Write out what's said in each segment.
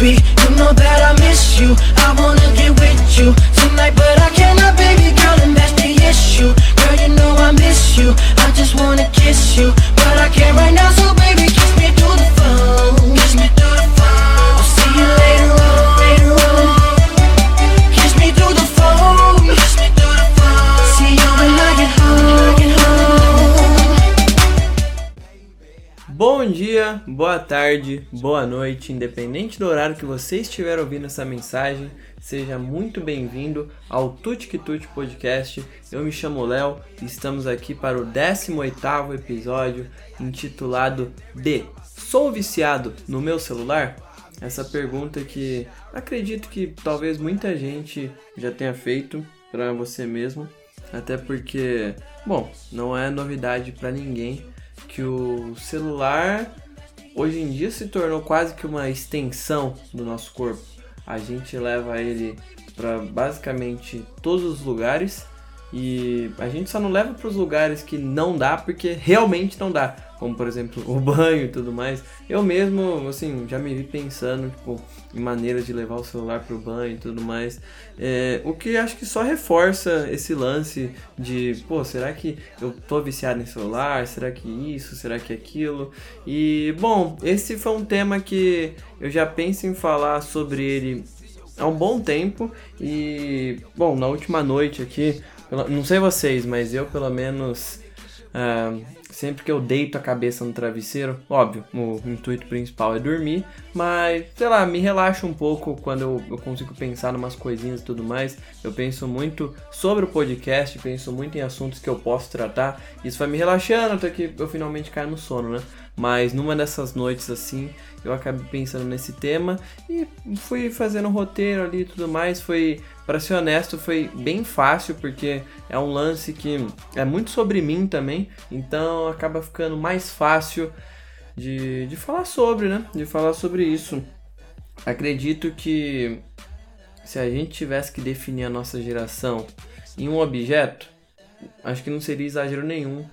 baby. You know that I miss you. I wanna get with you tonight, but I cannot, baby girl, and that's the issue. Girl, you know I miss you. I just wanna kiss you, tarde, boa noite, independente do horário que você estiver ouvindo essa mensagem, seja muito bem-vindo ao Tuti que Tuti Podcast. Eu me chamo Léo e estamos aqui para o 18º episódio intitulado de Sou viciado no meu celular? Essa pergunta que acredito que talvez muita gente já tenha feito para você mesmo, até porque, bom, não é novidade para ninguém que o celular hoje em dia se tornou quase que uma extensão do nosso corpo. A gente leva ele para basicamente todos os lugares e a gente só não leva para os lugares que não dá porque realmente não dá, como por exemplo o banho e tudo mais. Eu mesmo, assim, já me vi pensando tipo, em de levar o celular para o banho e tudo mais. É, o que acho que só reforça esse lance de, pô, será que eu tô viciado em celular? Será que isso? Será que aquilo? E, bom, esse foi um tema que eu já penso em falar sobre ele há um bom tempo e, bom, na última noite aqui, não sei vocês, mas eu pelo menos ah, sempre que eu deito a cabeça no travesseiro, óbvio, o intuito principal é dormir, mas sei lá, me relaxa um pouco quando eu, eu consigo pensar em umas coisinhas e tudo mais. Eu penso muito sobre o podcast, penso muito em assuntos que eu posso tratar, isso vai me relaxando até que eu finalmente caio no sono, né? Mas numa dessas noites assim, eu acabei pensando nesse tema e fui fazendo um roteiro ali e tudo mais. Foi, para ser honesto, foi bem fácil porque é um lance que é muito sobre mim também, então acaba ficando mais fácil de, de falar sobre, né? De falar sobre isso. Acredito que se a gente tivesse que definir a nossa geração em um objeto, acho que não seria exagero nenhum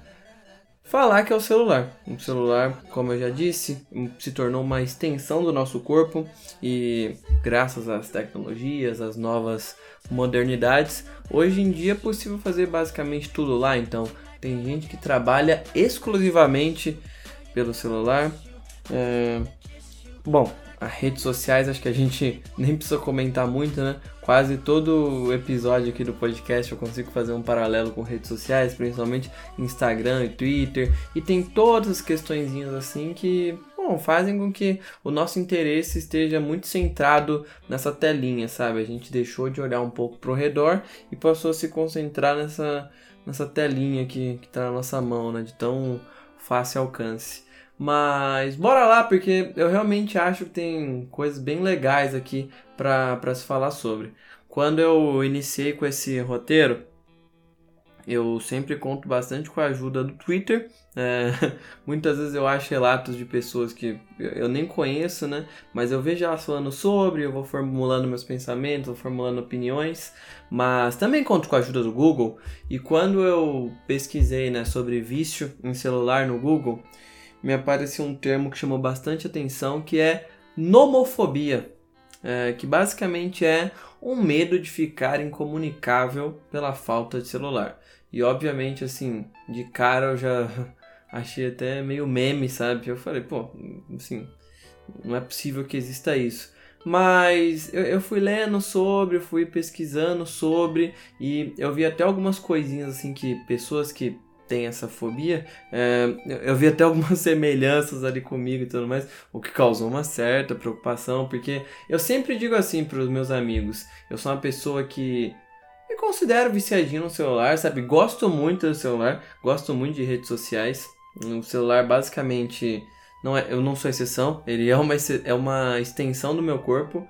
falar que é o celular. O celular, como eu já disse, se tornou uma extensão do nosso corpo e graças às tecnologias, às novas modernidades, hoje em dia é possível fazer basicamente tudo lá. Então, tem gente que trabalha exclusivamente pelo celular. É... Bom, as redes sociais acho que a gente nem precisa comentar muito, né? Quase todo episódio aqui do podcast eu consigo fazer um paralelo com redes sociais, principalmente Instagram e Twitter, e tem todas as questõezinhas assim que bom, fazem com que o nosso interesse esteja muito centrado nessa telinha, sabe? A gente deixou de olhar um pouco pro redor e passou a se concentrar nessa, nessa telinha que, que tá na nossa mão, né? De tão fácil alcance. Mas bora lá, porque eu realmente acho que tem coisas bem legais aqui para se falar sobre. Quando eu iniciei com esse roteiro, eu sempre conto bastante com a ajuda do Twitter. É, muitas vezes eu acho relatos de pessoas que eu nem conheço, né? Mas eu vejo elas falando sobre, eu vou formulando meus pensamentos, vou formulando opiniões. Mas também conto com a ajuda do Google. E quando eu pesquisei né, sobre vício em celular no Google, me apareceu um termo que chamou bastante atenção, que é nomofobia, é, que basicamente é um medo de ficar incomunicável pela falta de celular. E obviamente, assim, de cara eu já achei até meio meme, sabe? Eu falei, pô, assim, não é possível que exista isso. Mas eu, eu fui lendo sobre, fui pesquisando sobre, e eu vi até algumas coisinhas assim que pessoas que tem essa fobia, é, eu vi até algumas semelhanças ali comigo e tudo mais, o que causou uma certa preocupação, porque eu sempre digo assim para os meus amigos, eu sou uma pessoa que me considero viciadinho no celular, sabe? Gosto muito do celular, gosto muito de redes sociais. O celular basicamente não é, eu não sou exceção, ele é uma, é uma extensão do meu corpo.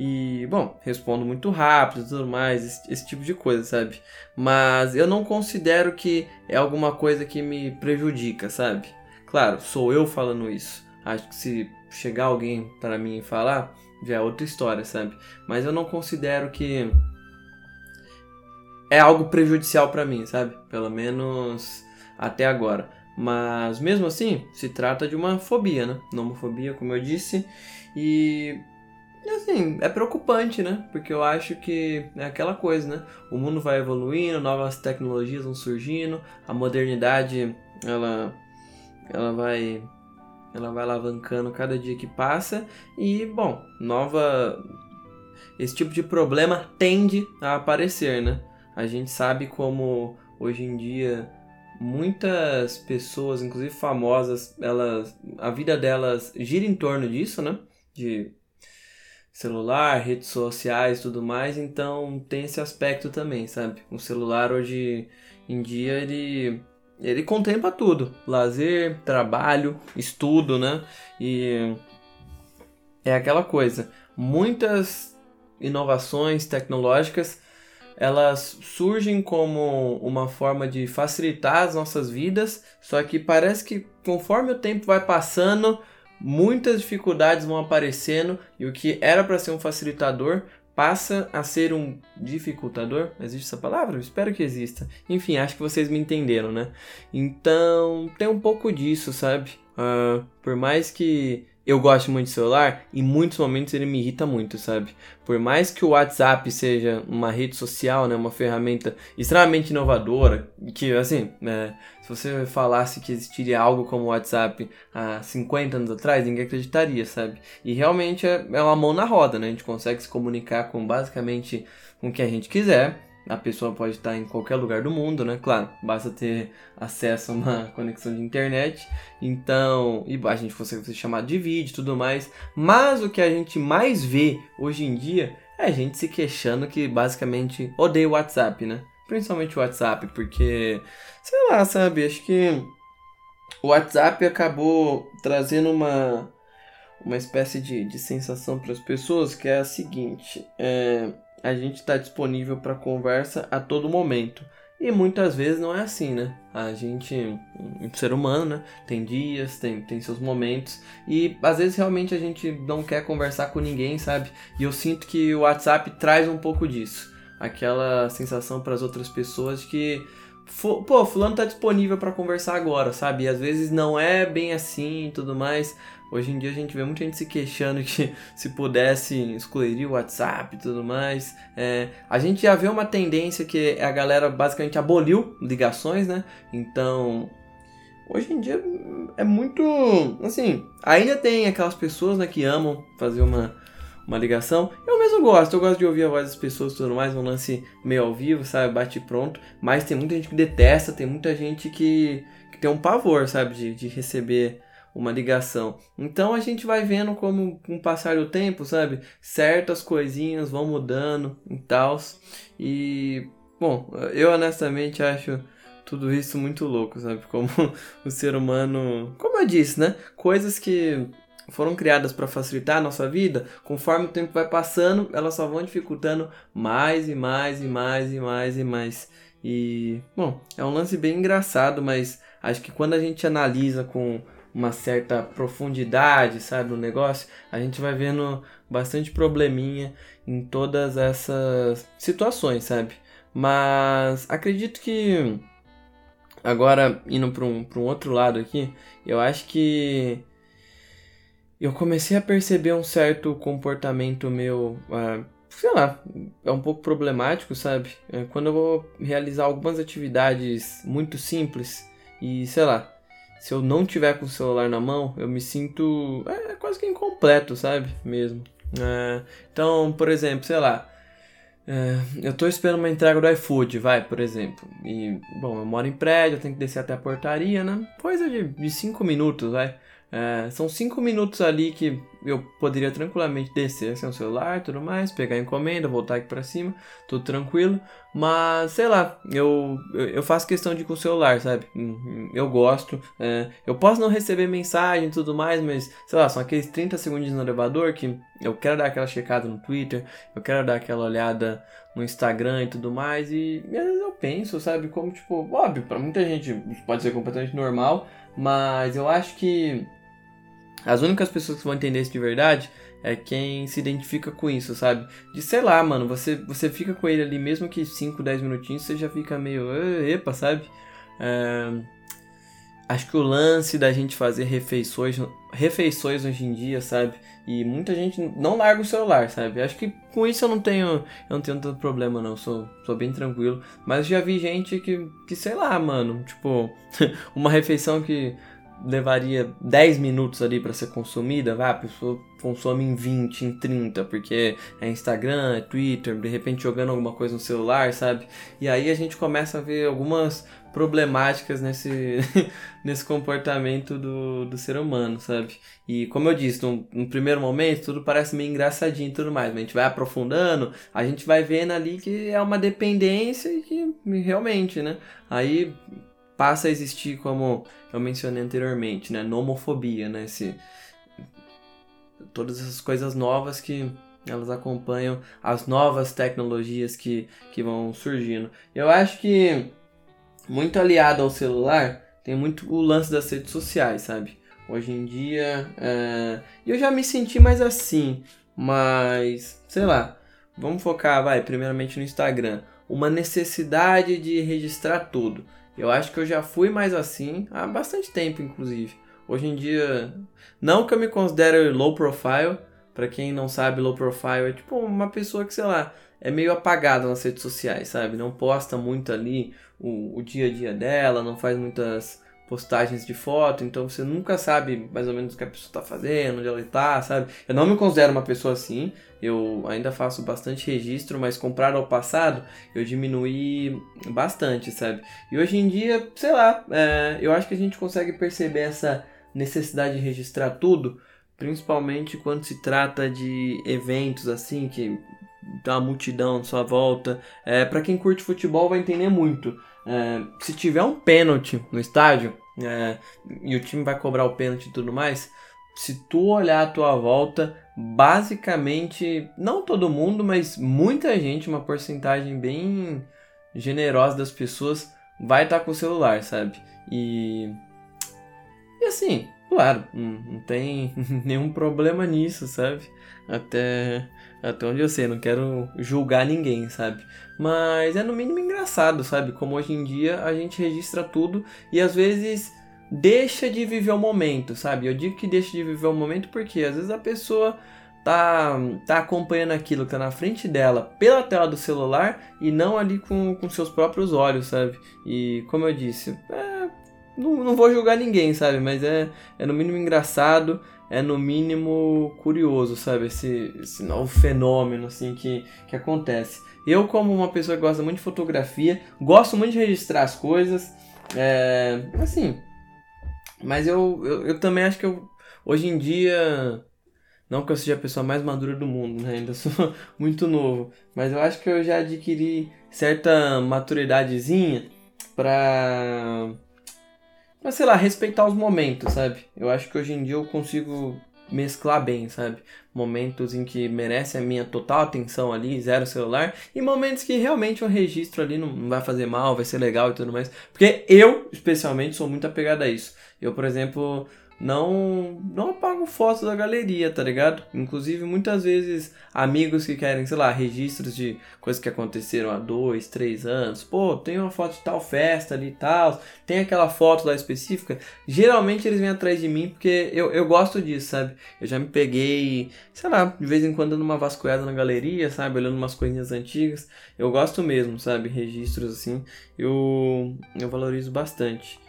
E, bom, respondo muito rápido e tudo mais, esse, esse, tipo de coisa, sabe? Mas eu não considero que é alguma coisa que me prejudica, sabe? Claro, sou eu falando isso. Acho que se chegar alguém para mim e falar, já é outra história, sabe? Mas eu não considero que é algo prejudicial para mim, sabe? Pelo menos até agora. Mas mesmo assim, se trata de uma fobia, né? Nomofobia, como eu disse. E assim, é preocupante, né? Porque eu acho que é aquela coisa, né? O mundo vai evoluindo, novas tecnologias vão surgindo, a modernidade, ela, ela vai ela vai alavancando cada dia que passa e, bom, nova esse tipo de problema tende a aparecer, né? A gente sabe como hoje em dia muitas pessoas, inclusive famosas, elas a vida delas gira em torno disso, né? De celular, redes sociais, tudo mais, então tem esse aspecto também, sabe? O celular hoje em dia ele ele contempla tudo: lazer, trabalho, estudo, né? E é aquela coisa. Muitas inovações tecnológicas elas surgem como uma forma de facilitar as nossas vidas, só que parece que conforme o tempo vai passando, muitas dificuldades vão aparecendo e o que era para ser um facilitador passa a ser um dificultador. Existe essa palavra? espero que exista. Enfim, acho que vocês me entenderam, né? Então, tem um pouco disso, sabe? Uh, por mais que eu gosto muito de celular, em muitos momentos ele me irrita muito, sabe? Por mais que o WhatsApp seja uma rede social, né, uma ferramenta extremamente inovadora, que assim, né, se você falasse que existiria algo como o WhatsApp há 50 anos atrás, ninguém acreditaria, sabe? E realmente é, é uma mão na roda, né? A gente consegue se comunicar com basicamente com quem a gente quiser a pessoa pode estar em qualquer lugar do mundo, né? Claro, basta ter acesso a uma conexão de internet. Então, e a gente consegue ser chamado de vídeo e tudo mais. Mas o que a gente mais vê hoje em dia é a gente se queixando que basicamente odeia o WhatsApp, né? Principalmente o WhatsApp, porque, sei lá, sabe? Acho que o WhatsApp acabou trazendo uma, uma espécie de, de sensação para as pessoas que é a seguinte: é a gente está disponível para conversa a todo momento. E muitas vezes não é assim, né? A gente, um ser humano, né? Tem dias, tem, tem seus momentos. E às vezes realmente a gente não quer conversar com ninguém, sabe? E eu sinto que o WhatsApp traz um pouco disso. Aquela sensação para as outras pessoas de que, pô, fulano tá disponível para conversar agora, sabe? E às vezes não é bem assim e tudo mais. Hoje em dia a gente vê muita gente se queixando que se pudesse excluiria o WhatsApp e tudo mais. É, a gente já vê uma tendência que a galera basicamente aboliu ligações, né? Então, hoje em dia é muito. Assim, ainda tem aquelas pessoas né, que amam fazer uma, uma ligação. Eu mesmo gosto, eu gosto de ouvir a voz das pessoas tudo mais, um lance meio ao vivo, sabe? Bate pronto. Mas tem muita gente que detesta, tem muita gente que, que tem um pavor, sabe? De, de receber uma ligação. Então a gente vai vendo como com o passar do tempo, sabe? Certas coisinhas vão mudando e tal. E, bom, eu honestamente acho tudo isso muito louco, sabe? Como o ser humano, como eu disse, né? Coisas que foram criadas para facilitar a nossa vida, conforme o tempo vai passando, elas só vão dificultando mais e mais e mais e mais e mais. E, bom, é um lance bem engraçado, mas acho que quando a gente analisa com uma certa profundidade, sabe, no negócio, a gente vai vendo bastante probleminha em todas essas situações, sabe? Mas acredito que agora indo para um, um outro lado aqui, eu acho que eu comecei a perceber um certo comportamento meu, uh, sei lá, é um pouco problemático, sabe? É quando eu vou realizar algumas atividades muito simples e sei lá, se eu não tiver com o celular na mão, eu me sinto é, quase que incompleto, sabe? Mesmo. É, então, por exemplo, sei lá, é, eu tô esperando uma entrega do iFood, vai, por exemplo. E, bom, eu moro em prédio, eu tenho que descer até a portaria, né? Coisa de 5 minutos, vai. É, são cinco minutos ali que eu poderia tranquilamente descer sem o celular tudo mais, pegar a encomenda, voltar aqui para cima, tudo tranquilo. Mas sei lá, eu, eu faço questão de ir com o celular, sabe? Hum, hum, eu gosto. É, eu posso não receber mensagem e tudo mais, mas sei lá, são aqueles 30 segundos no elevador que eu quero dar aquela checada no Twitter, eu quero dar aquela olhada no Instagram e tudo mais. E, e às vezes eu penso, sabe? Como tipo, óbvio, para muita gente pode ser completamente normal, mas eu acho que as únicas pessoas que vão entender isso de verdade é quem se identifica com isso, sabe? De sei lá, mano, você, você fica com ele ali, mesmo que 5, 10 minutinhos, você já fica meio. Epa, sabe? É... acho que o lance da gente fazer refeições, refeições hoje em dia, sabe? E muita gente não larga o celular, sabe? Acho que com isso eu não tenho, eu não tenho tanto problema não, sou, sou bem tranquilo. Mas já vi gente que, que sei lá, mano, tipo, uma refeição que levaria 10 minutos ali para ser consumida, vai, a pessoa consome em 20, em 30, porque é Instagram, é Twitter, de repente jogando alguma coisa no celular, sabe? E aí a gente começa a ver algumas problemáticas nesse, nesse comportamento do, do ser humano, sabe? E como eu disse, no, no, primeiro momento tudo parece meio engraçadinho e tudo mais, mas a gente vai aprofundando, a gente vai vendo ali que é uma dependência e que realmente, né? Aí passa a existir, como eu mencionei anteriormente, né? Nomofobia, né? Esse, todas essas coisas novas que elas acompanham as novas tecnologias que, que vão surgindo. Eu acho que muito aliado ao celular tem muito o lance das redes sociais, sabe? Hoje em dia, é... eu já me senti mais assim, mas sei lá, vamos focar, vai, primeiramente no Instagram. Uma necessidade de registrar tudo. Eu acho que eu já fui mais assim há bastante tempo, inclusive. Hoje em dia, não que eu me considere low profile, para quem não sabe, low profile é tipo uma pessoa que, sei lá, é meio apagada nas redes sociais, sabe? Não posta muito ali o, o dia a dia dela, não faz muitas postagens de foto, então você nunca sabe mais ou menos o que a pessoa está fazendo, onde ela está, sabe? Eu não me considero uma pessoa assim, eu ainda faço bastante registro, mas comparado ao passado, eu diminuí bastante, sabe? E hoje em dia, sei lá, é, eu acho que a gente consegue perceber essa necessidade de registrar tudo, principalmente quando se trata de eventos assim, que dá uma multidão à sua volta. É, para quem curte futebol vai entender muito. É, se tiver um pênalti no estádio é, e o time vai cobrar o pênalti e tudo mais, se tu olhar a tua volta, basicamente, não todo mundo, mas muita gente, uma porcentagem bem generosa das pessoas vai estar tá com o celular, sabe? E, e assim, claro, não, tem nenhum problema nisso, sabe? Até até onde eu sei, não quero julgar ninguém, sabe? Mas é no mínimo engraçado, sabe? Como hoje em dia a gente registra tudo e às vezes deixa de viver o momento, sabe? Eu digo que deixa de viver o momento porque às vezes a pessoa tá, tá acompanhando aquilo que tá na frente dela pela tela do celular e não ali com, com seus próprios olhos, sabe? E como eu disse, é, não, não vou julgar ninguém, sabe? Mas é, é no mínimo engraçado é no mínimo curioso, sabe? Esse, esse novo fenômeno assim que, que acontece. Eu, como uma pessoa que gosta muito de fotografia, gosto muito de registrar as coisas. É, assim. Mas eu, eu, eu, também acho que eu, hoje em dia. Não que eu seja a pessoa mais madura do mundo, né? Ainda sou muito novo. Mas eu acho que eu já adquiri certa maturidadezinha pra mas sei lá, respeitar os momentos, sabe? Eu acho que hoje em dia eu consigo mesclar bem, sabe? Momentos em que merece a minha total atenção ali, zero celular, e momentos que realmente um registro ali não vai fazer mal, vai ser legal e tudo mais. Porque eu, especialmente, sou muito apegado a isso. Eu, por exemplo, não não apago fotos da galeria, tá ligado? Inclusive, muitas vezes, amigos que querem, sei lá, registros de coisas que aconteceram há dois, três anos. Pô, tem uma foto de tal festa ali e tal, tem aquela foto lá específica. Geralmente eles vêm atrás de mim porque eu, eu gosto disso, sabe? Eu já me peguei, sei lá, de vez em quando dando uma vasculhada na galeria, sabe? Olhando umas coisinhas antigas. Eu gosto mesmo, sabe? Registros assim, eu, eu valorizo bastante.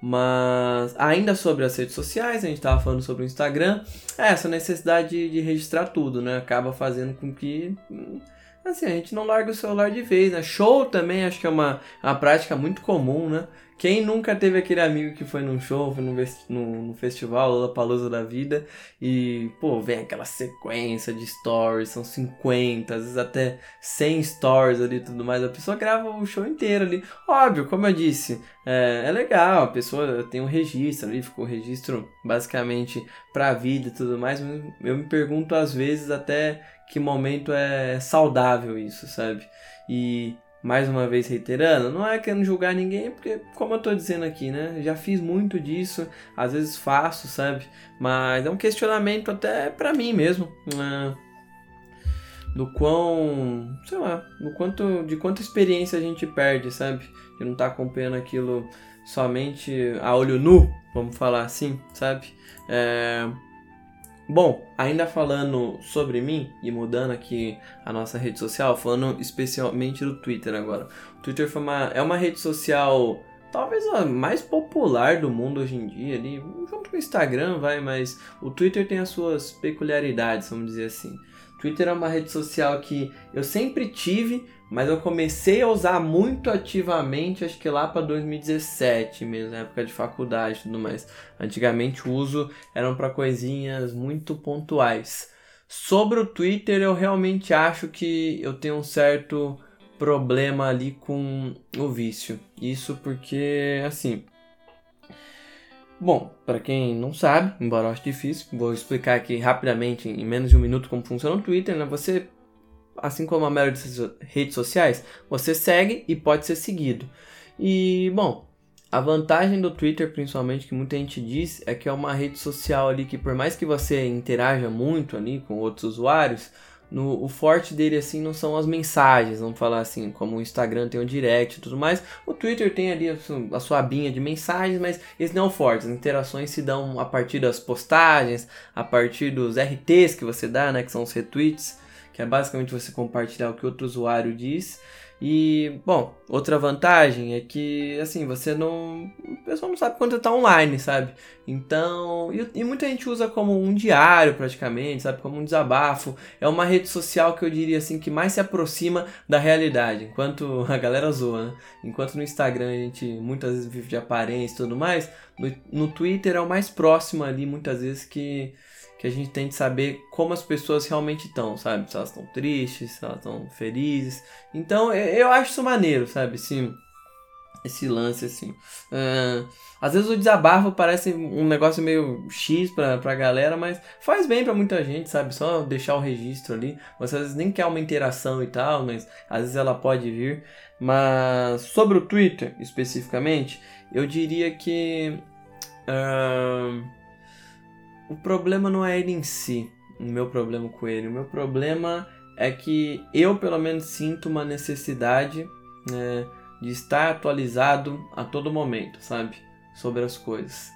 Mas ainda sobre as redes sociais, a gente estava falando sobre o Instagram, é essa necessidade de, registrar tudo, né? Acaba fazendo com que hum, assim, a gente não larga o celular de vez, né? Show também acho que é uma, uma prática muito comum, né? Quem nunca teve aquele amigo que foi num show, foi num, no, no festival, Lollapalooza da vida, e, pô, vem aquela sequência de stories, são 50, às vezes até 100 stories ali e tudo mais, a pessoa grava o show inteiro ali. Óbvio, como eu disse, é, é legal, a pessoa tem um registro ali, ficou um registro basicamente pra vida e tudo mais, mas eu me pergunto às vezes até que momento é saudável isso, sabe? E mais uma vez reiterando, não é querendo julgar ninguém, porque como eu tô dizendo aqui, né, já fiz muito disso, às vezes faço, sabe? Mas é um questionamento até para mim mesmo, né? do quão, sei lá, do quanto de quanta experiência a gente perde, sabe? De não estar tá acompanhando aquilo somente a olho nu, vamos falar assim, sabe? É... Bom, ainda falando sobre mim e mudando aqui a nossa rede social, falando especialmente do Twitter agora. O Twitter uma, é uma rede social talvez a mais popular do mundo hoje em dia, ali, junto com o Instagram, vai, mas o Twitter tem as suas peculiaridades, vamos dizer assim. Twitter é uma rede social que eu sempre tive, mas eu comecei a usar muito ativamente, acho que lá para 2017 mesmo, na época de faculdade e tudo mais. Antigamente o uso eram para coisinhas muito pontuais. Sobre o Twitter, eu realmente acho que eu tenho um certo problema ali com o vício. Isso porque, assim. Bom, para quem não sabe, embora eu ache difícil, vou explicar aqui rapidamente, em menos de um minuto, como funciona o Twitter. Né? Você, assim como a maioria das redes sociais, você segue e pode ser seguido. E, bom, a vantagem do Twitter, principalmente, que muita gente diz, é que é uma rede social ali que, por mais que você interaja muito ali com outros usuários, no, o forte dele assim não são as mensagens, vamos falar assim, como o Instagram tem o direct e tudo mais. O Twitter tem ali a, a sua abinha de mensagens, mas esse não é o forte. As interações se dão a partir das postagens, a partir dos RTs que você dá, né, que são os retweets, que é basicamente você compartilhar o que outro usuário diz. E, bom, outra vantagem é que, assim, você não. O pessoal não sabe quando tá online, sabe? Então. E, e, muita gente usa como um diário, praticamente, sabe? Como um desabafo. É uma rede social que eu diria, assim, que mais se aproxima da realidade. Enquanto a galera zoa, né? Enquanto no Instagram a gente muitas vezes vive de aparência e tudo mais, no, no Twitter é o mais próximo ali, muitas vezes, que que a gente tem de saber como as pessoas realmente estão, sabe? Se elas estão tristes, se elas estão felizes. Então eu acho isso maneiro, sabe? Sim, esse lance assim. Uh, às vezes o desabafo parece um negócio meio X pra, pra galera, mas faz bem pra muita gente, sabe? Só deixar o registro ali. Você às vezes nem quer uma interação e tal, mas às vezes ela pode vir. Mas sobre o Twitter especificamente, eu diria que. Uh, o problema não é ele em si, o meu problema com ele. O meu problema é que eu, pelo menos, sinto uma necessidade né, de estar atualizado a todo momento, sabe? Sobre as coisas.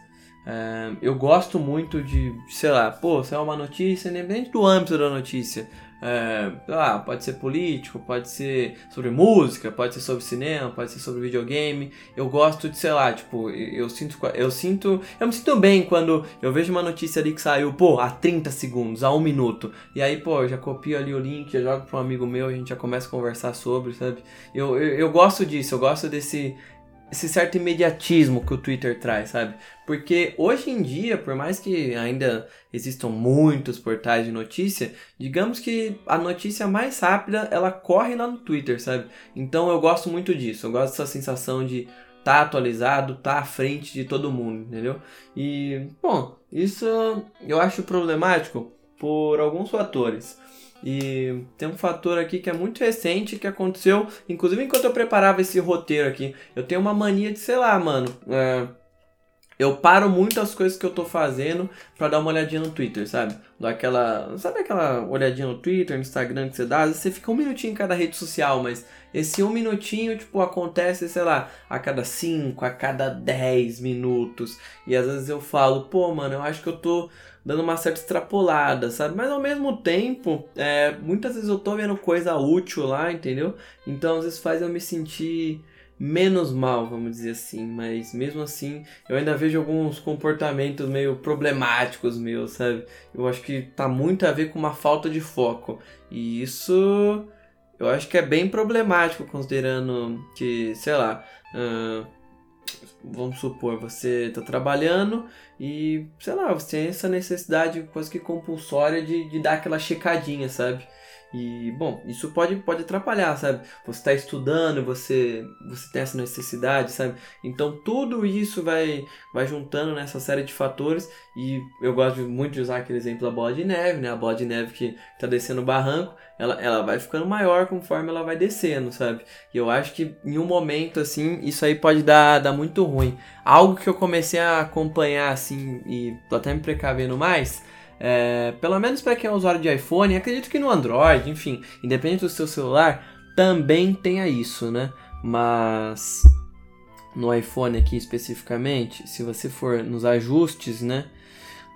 Eu gosto muito de, sei lá, pô, se é uma notícia, independente do âmbito da notícia, é, ah, pode ser político, pode ser sobre música, pode ser sobre cinema, pode ser sobre videogame. Eu gosto de, sei lá, tipo, eu sinto, eu sinto, eu me sinto bem quando eu vejo uma notícia ali que saiu, pô, há 30 segundos, há um minuto. E aí, pô, eu já copio ali o link, já jogo para um amigo meu, a gente já começa a conversar sobre, sabe? Eu, eu, eu gosto disso, eu gosto desse esse certo imediatismo que o Twitter traz, sabe? Porque hoje em dia, por mais que ainda existam muitos portais de notícia, digamos que a notícia mais rápida ela corre lá no Twitter, sabe? Então eu gosto muito disso, eu gosto dessa sensação de estar tá atualizado, estar tá à frente de todo mundo, entendeu? E, bom, isso eu acho problemático por alguns fatores. E tem um fator aqui que é muito recente que aconteceu, inclusive enquanto eu preparava esse roteiro aqui. Eu tenho uma mania de, sei lá, mano. É, eu paro muito as coisas que eu tô fazendo para dar uma olhadinha no Twitter, sabe? Daquela. Sabe aquela olhadinha no Twitter, no Instagram que você dá? Você fica um minutinho em cada rede social, mas esse um minutinho, tipo, acontece, sei lá, a cada cinco, a cada dez minutos. E às vezes eu falo, pô, mano, eu acho que eu tô dando uma certa extrapolada, sabe? Mas ao mesmo tempo, é, muitas vezes eu tô vendo coisa útil lá, entendeu? Então às vezes faz eu me sentir menos mal, vamos dizer assim, mas mesmo assim eu ainda vejo alguns comportamentos meio problemáticos meus, sabe? Eu acho que tá muito a ver com uma falta de foco e isso eu acho que é bem problemático considerando que, sei lá, uh, vamos supor, você está trabalhando e, sei lá, você tem essa necessidade quase que compulsória de, de dar aquela checadinha, sabe? E, bom, isso pode, pode atrapalhar, sabe? Você está estudando, você, você tem essa necessidade, sabe? Então, tudo isso vai, vai juntando nessa série de fatores. E eu gosto muito de usar aquele exemplo da bola de neve, né? A bola de neve que está descendo o barranco, ela, ela vai ficando maior conforme ela vai descendo, sabe? E eu acho que em um momento, assim, isso aí pode dar, dar muito ruim. Algo que eu comecei a acompanhar, assim, e tô até me precavendo mais é, pelo menos para quem é usuário de iPhone, acredito que no Android, enfim, independente do seu celular, também tenha isso, né? Mas no iPhone aqui especificamente, se você for nos ajustes, né?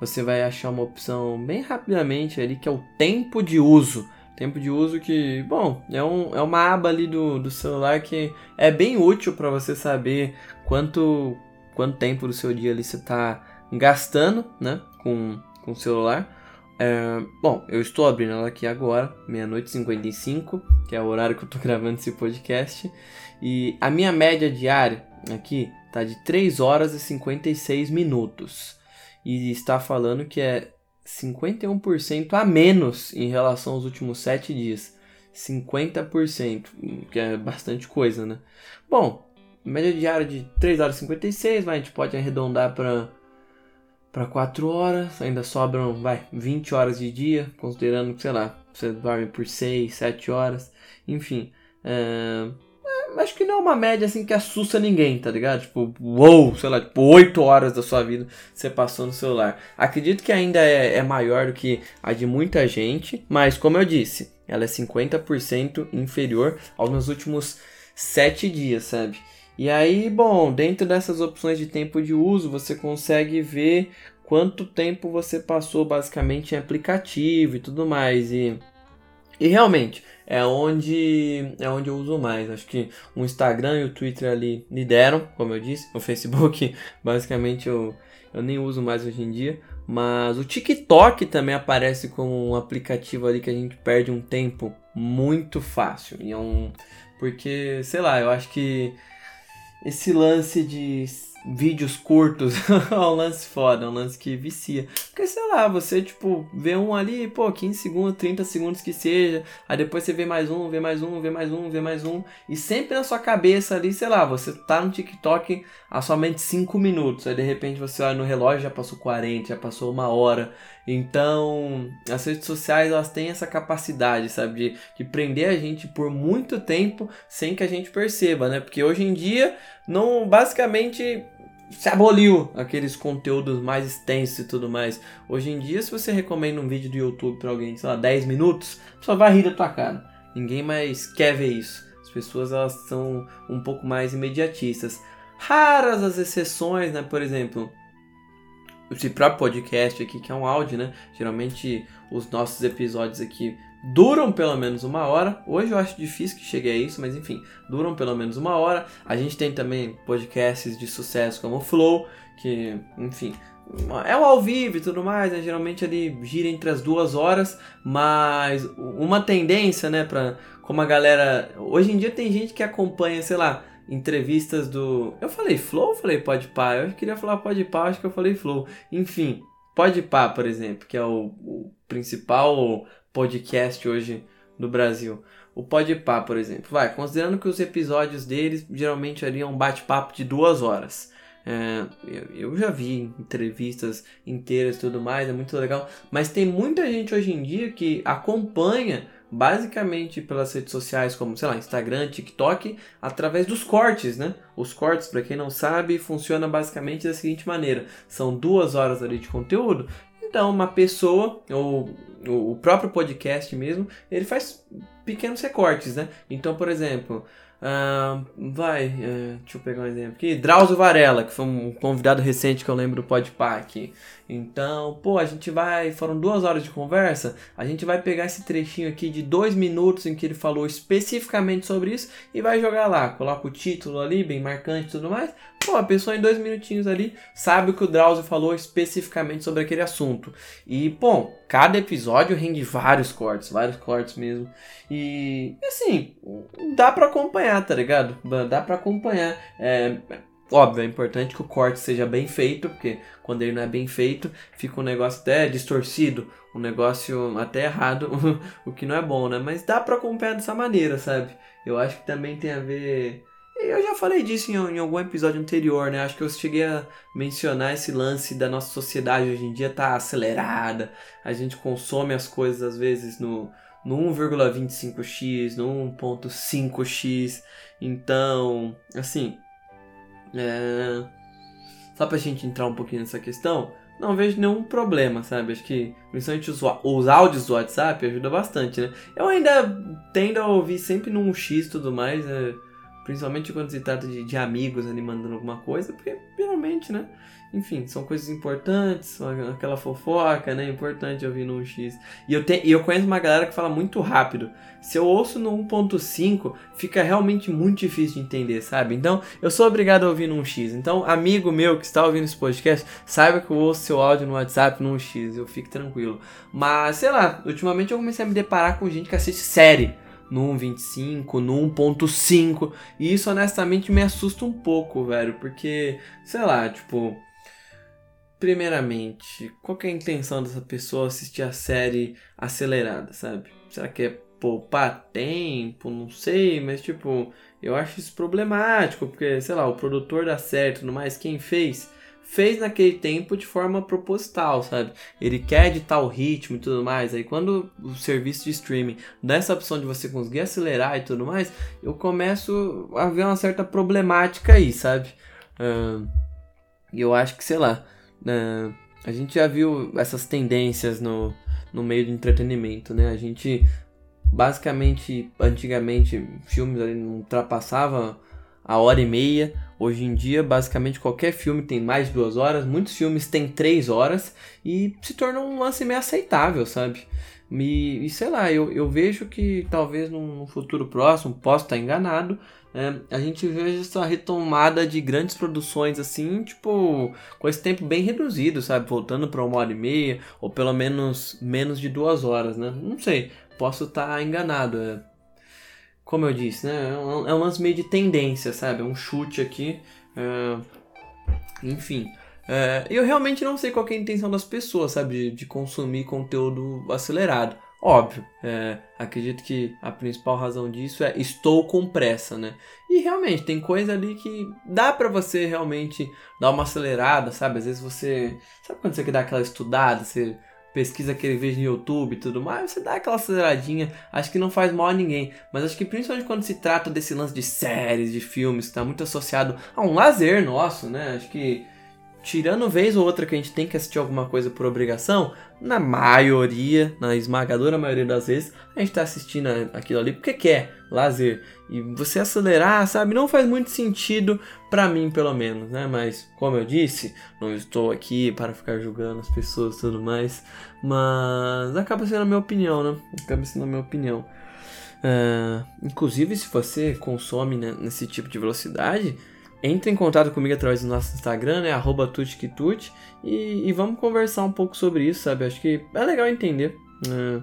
Você vai achar uma opção bem rapidamente ali que é o tempo de uso. Tempo de uso que, bom, é, um, é uma aba ali do, do celular que é bem útil para você saber quanto, quanto tempo do seu dia ali você está gastando, né, com, com o celular. É, bom, eu estou abrindo ela aqui agora, meia-noite e 55, que é o horário que eu estou gravando esse podcast. E a minha média diária aqui tá de 3 horas e 56 minutos. E está falando que é 51% a menos em relação aos últimos 7 dias. 50%, que é bastante coisa, né? Bom, média diária de 3 horas e 56, mas a gente pode arredondar para para 4 horas, ainda sobram, vai, 20 horas de dia, considerando que, sei lá, você dorme por 6, 7 horas, enfim. É, acho que não é uma média assim que assusta ninguém, tá ligado? Tipo, uou, sei lá, tipo, 8 horas da sua vida você passou no celular. Acredito que ainda é, é maior do que a de muita gente, mas como eu disse, ela é 50% inferior aos meus últimos 7 dias, sabe? E aí, bom, dentro dessas opções de tempo de uso, você consegue ver quanto tempo você passou basicamente em aplicativo e tudo mais. E, e realmente é onde é onde eu uso mais. Acho que o Instagram e o Twitter ali lideram, como eu disse. O Facebook, basicamente, eu, eu nem uso mais hoje em dia. Mas o TikTok também aparece como um aplicativo ali que a gente perde um tempo muito fácil. E é um. Porque, sei lá, eu acho que esse lance de vídeos curtos é um lance foda, é um lance que vicia. Porque, sei lá, você, tipo, vê um ali, pô, 15 segundos, 30 segundos que seja, aí depois você vê mais um, vê mais um, vê mais um, vê mais um, e sempre na sua cabeça ali, sei lá, você tá no TikTok há somente 5 minutos, aí de repente você olha no relógio, já passou 40, já passou uma hora. Então, as redes sociais, elas têm essa capacidade, sabe, de, de prender a gente por muito tempo sem que a gente perceba, né? Porque hoje em dia, não, basicamente, se aboliu aqueles conteúdos mais extensos e tudo mais. Hoje em dia, se você recomenda um vídeo do YouTube para alguém, sei lá, 10 minutos, só vai rir da tua cara. Ninguém mais quer ver isso. As pessoas elas são um pouco mais imediatistas. Raras as exceções, né? Por exemplo, esse próprio podcast aqui, que é um áudio, né? Geralmente os nossos episódios aqui duram pelo menos uma hora. Hoje eu acho difícil que chegue a isso, mas enfim, duram pelo menos uma hora. A gente tem também podcasts de sucesso como o Flow, que, enfim, é um ao vivo e tudo mais, né? Geralmente ele gira entre as duas horas, mas uma tendência, né, para como a galera, hoje em dia tem gente que acompanha, sei lá, entrevistas do, eu falei Flow ou falei Podpah? Eu queria falar Podpah, acho que eu falei Flow. Enfim, Podpah, por exemplo, que é o, o principal podcast hoje no Brasil. O Podpah, por exemplo. Vai, considerando que os episódios deles geralmente ali é um bate-papo de duas horas. É, eu, já vi entrevistas inteiras e tudo mais, é muito legal. Mas tem muita gente hoje em dia que acompanha basicamente pelas redes sociais como, sei lá, Instagram, TikTok, através dos cortes, né? Os cortes, para quem não sabe, funciona basicamente da seguinte maneira: são duas horas ali de conteúdo. Então, uma pessoa, ou o próprio podcast mesmo, ele faz pequenos recortes, né? Então, por exemplo, uh, vai, uh, deixa eu pegar um exemplo aqui, Drauzio Varela, que foi um convidado recente que eu lembro do Podpah aqui. Então, pô, a gente vai, foram duas horas de conversa, a gente vai pegar esse trechinho aqui de dois minutos em que ele falou especificamente sobre isso e vai jogar lá, coloca o título ali, bem marcante e tudo mais, Pô, a pessoa em dois minutinhos ali sabe o que o Drauzio falou especificamente sobre aquele assunto. E, bom, cada episódio rende vários cortes, vários cortes mesmo. E, assim, dá para acompanhar, tá ligado? Dá para acompanhar. É, óbvio, é importante que o corte seja bem feito, porque quando ele não é bem feito, fica um negócio até distorcido, um negócio até errado, o que não é bom, né? Mas dá para acompanhar dessa maneira, sabe? Eu acho que também tem a ver eu já falei disso em, em, algum episódio anterior, né? Acho que eu cheguei a mencionar esse lance da nossa sociedade hoje em dia tá acelerada. A gente consome as coisas às vezes no, no 1,25x, no 1.5x. Então, assim, é... só pra gente entrar um pouquinho nessa questão, não vejo nenhum problema, sabe? Acho que principalmente os, os áudios do WhatsApp ajuda bastante, né? Eu ainda tendo a ouvir sempre no 1x e tudo mais, é Principalmente quando se trata de, de amigos ali mandando alguma coisa, porque geralmente, né? Enfim, são coisas importantes, aquela fofoca, né? Importante ouvir no 1x. E eu, te, e eu conheço uma galera que fala muito rápido. Se eu ouço no 1.5, fica realmente muito difícil de entender, sabe? Então, eu sou obrigado a ouvir no 1x. Então, amigo meu que está ouvindo esse podcast, saiba que eu ouço seu áudio no WhatsApp no 1x. Eu fico tranquilo. Mas, sei lá, ultimamente eu comecei a me deparar com gente que assiste série no 1.25, no 1.5. E isso honestamente me assusta um pouco, velho. Porque, sei lá, tipo primeiramente, qual é a intenção dessa pessoa assistir a série acelerada, sabe? Será que é poupar tempo? Não sei, mas tipo, eu acho isso problemático, porque, sei lá, o produtor dá certo, no mais, quem fez, fez naquele tempo de forma proposital, sabe? Ele quer editar o ritmo e tudo mais. Aí quando o serviço de streaming dá essa opção de você conseguir acelerar e tudo mais, eu começo a ver uma certa problemática aí, sabe? E uh, eu acho que, sei lá, Uh, a gente já viu essas tendências no, no meio do entretenimento, né? A gente, basicamente, antigamente, filmes ali não ultrapassavam a hora e meia. Hoje em dia, basicamente, qualquer filme tem mais de duas horas. Muitos filmes têm três horas e se torna um lance meio aceitável, sabe? E, e sei lá, eu, eu vejo que talvez num futuro próximo, posso estar enganado, é, a gente veja essa retomada de grandes produções assim, tipo, com esse tempo bem reduzido, sabe? Voltando para uma hora e meia, ou pelo menos menos de duas horas, né? Não sei, posso estar enganado. É, como eu disse, né? É um, é lance meio de tendência, sabe? É um chute aqui. É, enfim. É, eu realmente não sei qual é a intenção das pessoas, sabe, de, de consumir conteúdo acelerado. Óbvio, é, acredito que a principal razão disso é estou com pressa, né? E realmente tem coisa ali que dá para você realmente dar uma acelerada, sabe? Às vezes você, sabe quando você quer dar aquela estudada, você pesquisa aquele vídeo no YouTube e tudo mais, você dá aquela aceleradinha, acho que não faz mal a ninguém, mas acho que principalmente quando se trata desse lance de séries, de filmes, que está muito associado a um lazer nosso, né? Acho que tirando vez ou outra que a gente tem que assistir alguma coisa por obrigação, na maioria, na esmagadora maioria das vezes, a gente está assistindo aquilo ali porque quer lazer. E você acelerar, sabe, não faz muito sentido para mim, pelo menos, né? Mas, como eu disse, não estou aqui para ficar julgando as pessoas e tudo mais, mas acaba sendo a minha opinião, né? Acaba sendo a minha opinião. Uh, inclusive, se você consome né, nesse tipo de velocidade, entre em contato comigo através do nosso Instagram, né? Arroba e, e vamos conversar um pouco sobre isso, sabe? Acho que é legal entender. Uh,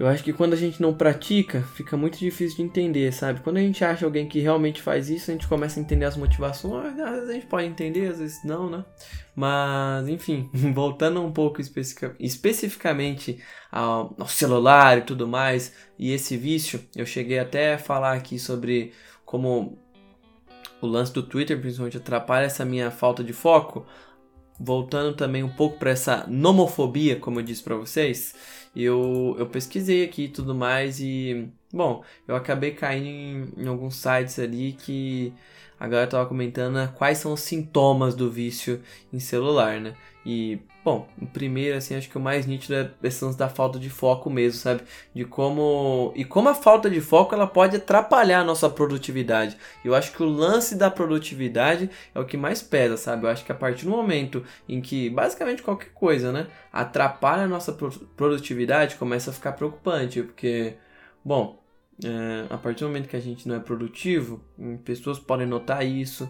eu acho que quando a gente não pratica, fica muito difícil de entender, sabe? Quando a gente acha alguém que realmente faz isso, a gente começa a entender as motivações. Às vezes a gente pode entender, às vezes não, né? Mas, enfim, voltando um pouco especific especificamente ao, ao celular e tudo mais, e esse vício, eu cheguei até a falar aqui sobre como o lance do Twitter principalmente atrapalha essa minha falta de foco, voltando também um pouco para essa nomofobia, como eu disse para vocês, eu, eu pesquisei aqui e tudo mais e, bom, eu acabei caindo em, em alguns sites ali que a galera tava comentando né, quais são os sintomas do vício em celular, né? E, bom, o primeiro, assim, acho que o mais nítido é esse lance da falta de foco mesmo, sabe? De como. E como a falta de foco ela pode atrapalhar a nossa produtividade. Eu acho que o lance da produtividade é o que mais pesa, sabe? Eu acho que a partir do momento em que, basicamente, qualquer coisa, né? Atrapalha a nossa produtividade, começa a ficar preocupante, porque, bom, é, a partir do momento que a gente não é produtivo, hum, pessoas podem notar isso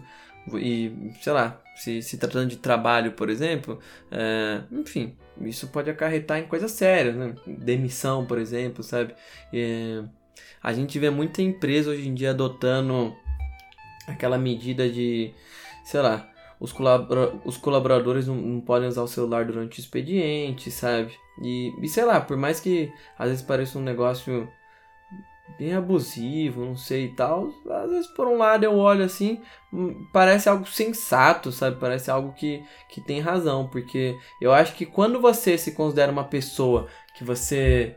e, sei lá, se, se tratando de trabalho, por exemplo, é, enfim, isso pode acarretar em coisas sérias, né? Demissão, por exemplo, sabe? É, a gente vê muita empresa hoje em dia adotando aquela medida de, sei lá, os, os colaboradores não, não, podem usar o celular durante o expediente, sabe? E, e sei lá, por mais que às vezes pareça um negócio bem abusivo, não sei e tal. Às vezes, por um lado, eu olho assim, hum, parece algo sensato, sabe? Parece algo que, que tem razão, porque eu acho que quando você se considera uma pessoa que você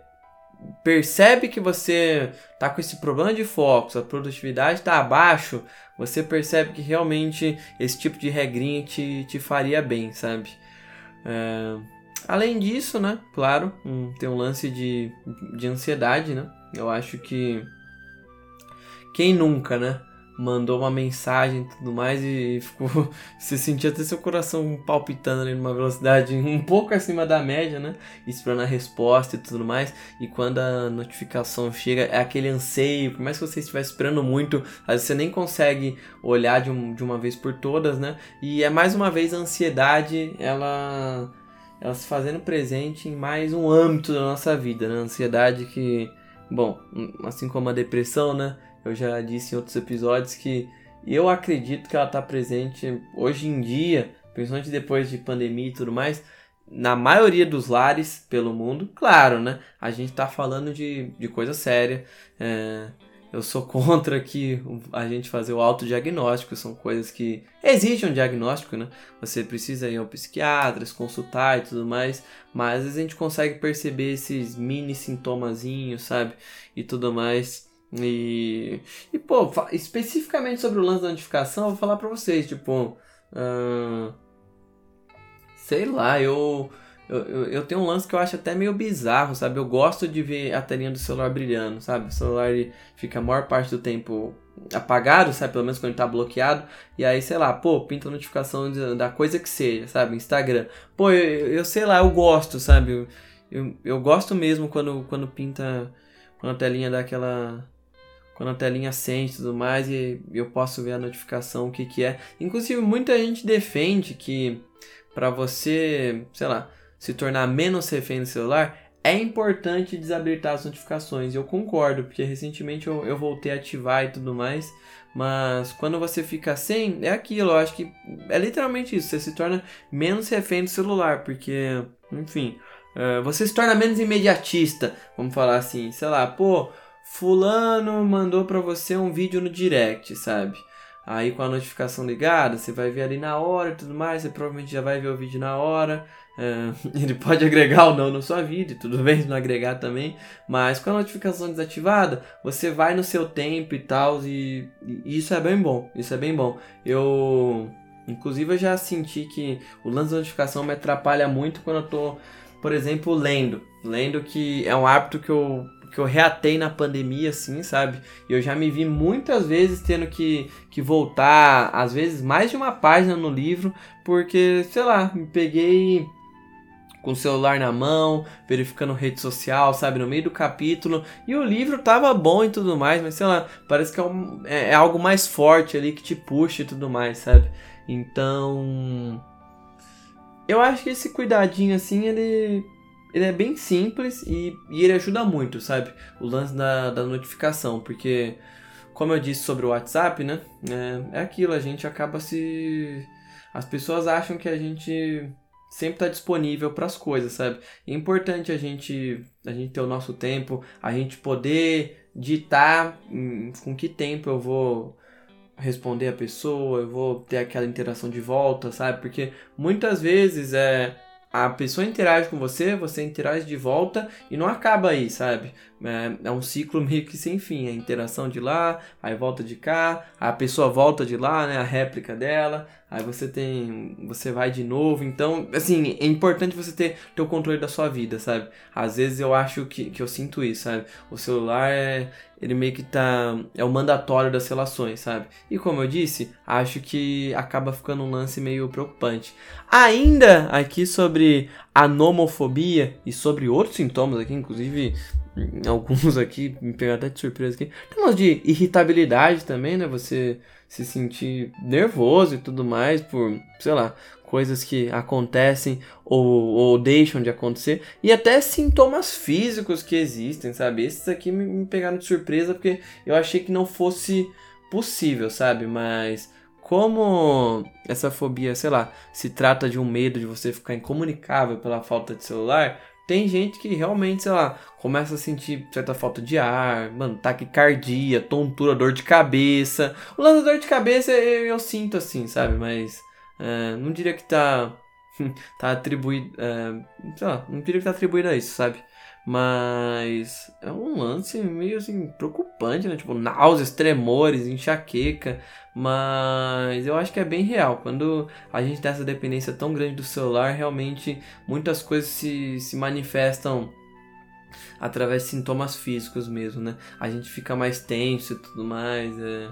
percebe que você tá com esse problema de foco, sua produtividade está abaixo, você percebe que realmente esse tipo de regrinha te, te faria bem, sabe? É... Além disso, né? Claro, um, tem um lance de, de ansiedade, né? Eu acho que quem nunca, né? mandou uma mensagem e tudo mais e ficou. Você sentia até seu coração palpitando ali numa velocidade um pouco acima da média, né? Esperando a resposta e tudo mais. E quando a notificação chega, é aquele anseio, por mais que você estiver esperando muito, às vezes você nem consegue olhar de, um, de uma vez por todas, né? E é mais uma vez a ansiedade, ela. Ela se fazendo presente em mais um âmbito da nossa vida, né? A ansiedade que, bom, assim como a depressão, né? Eu já disse em outros episódios que eu acredito que ela está presente hoje em dia, principalmente depois de pandemia e tudo mais, na maioria dos lares pelo mundo. Claro, né? A gente está falando de, de coisa séria. É, eu sou contra que a gente fazer o autodiagnóstico, são coisas que exigem um diagnóstico, né? Você precisa ir ao psiquiatra, se consultar e tudo mais, mas às vezes a gente consegue perceber esses mini sintomazinhos, sabe? E tudo mais. E, e pô, especificamente sobre o lance da notificação, eu vou falar pra vocês, tipo, uh, sei lá, eu, eu, eu tenho um lance que eu acho até meio bizarro, sabe? Eu gosto de ver a telinha do celular brilhando, sabe? O celular fica a maior parte do tempo apagado, sabe? Pelo menos quando tá bloqueado. E aí, sei lá, pô, pinta notificação da coisa que seja, sabe? Instagram. Pô, eu, eu sei lá, eu gosto, sabe? Eu, eu, eu gosto mesmo quando, quando pinta. Quando a telinha dá aquela quando a telinha acende e tudo mais, e eu posso ver a notificação, o que que é. Inclusive, muita gente defende que para você, sei lá, se tornar menos refém do celular, é importante desabilitar as notificações. Eu concordo, porque recentemente eu, eu voltei a ativar e tudo mais. Mas quando você fica sem, é aquilo. Eu acho que é literalmente isso. Você se torna menos refém do celular, porque, enfim, uh, você se torna menos imediatista. Vamos falar assim, sei lá, pô fulano mandou para você um vídeo no direct, sabe? Aí com a notificação ligada, você vai ver ali na hora e tudo mais, você provavelmente já vai ver o vídeo na hora. É, ele pode agregar ou não na sua vida, e tudo bem se não agregar também, mas com a notificação desativada, você vai no seu tempo e tal, e, e isso é bem bom, isso é bem bom. Eu, inclusive, eu já senti que o lance da notificação me atrapalha muito quando eu tô, por exemplo, lendo. Lendo que é um hábito que eu que eu reatei na pandemia, assim, sabe? E eu já me vi muitas vezes tendo que, que voltar, às vezes mais de uma página no livro, porque, sei lá, me peguei com o celular na mão, verificando rede social, sabe, no meio do capítulo, e o livro tava bom e tudo mais, mas sei lá, parece que é, um, é, é algo mais forte ali que te puxa e tudo mais, sabe? Então. Eu acho que esse cuidadinho assim, ele ele é bem simples e, e ele ajuda muito, sabe? O lance da, da notificação, porque, como eu disse sobre o WhatsApp, né? É, é aquilo, a gente acaba se. As pessoas acham que a gente sempre está disponível para as coisas, sabe? É importante a gente, a gente ter o nosso tempo, a gente poder ditar com que tempo eu vou responder a pessoa, eu vou ter aquela interação de volta, sabe? Porque muitas vezes é a pessoa interage com você, você interage de volta e não acaba aí, sabe? É, é, um ciclo meio que sem fim, a interação de lá, aí volta de cá, a pessoa volta de lá, né, a réplica dela, aí você tem, você vai de novo, então, assim, é importante você ter, ter o controle da sua vida, sabe? Às vezes eu acho que, que eu sinto isso, sabe? O celular é, ele meio que tá, é o mandatório das relações, sabe? E como eu disse, acho que acaba ficando um lance meio preocupante. Ainda aqui sobre a nomofobia e sobre outros sintomas aqui, inclusive alguns aqui me pegaram até de surpresa aqui. Temos de irritabilidade também, né? Você se sentir nervoso e tudo mais por, sei lá, coisas que acontecem ou, ou deixam de acontecer. E até sintomas físicos que existem, sabe? Esses aqui me, me pegaram de surpresa porque eu achei que não fosse possível, sabe? Mas como essa fobia, sei lá, se trata de um medo de você ficar incomunicável pela falta de celular, tem gente que realmente, sei lá, começa a sentir certa falta de ar, mano, taquicardia, tontura, dor de cabeça. O lance da dor de cabeça eu, eu sinto assim, sabe? Mas é, não diria que tá, tá atribuído. É, sei lá, não diria que tá atribuído a isso, sabe? Mas é um lance meio assim preocupante, né? Tipo, náuseas, tremores, enxaqueca. Mas eu acho que é bem real. Quando a gente tem essa dependência tão grande do celular, realmente muitas coisas se, se manifestam através de sintomas físicos mesmo, né? A gente fica mais tenso e tudo mais. É,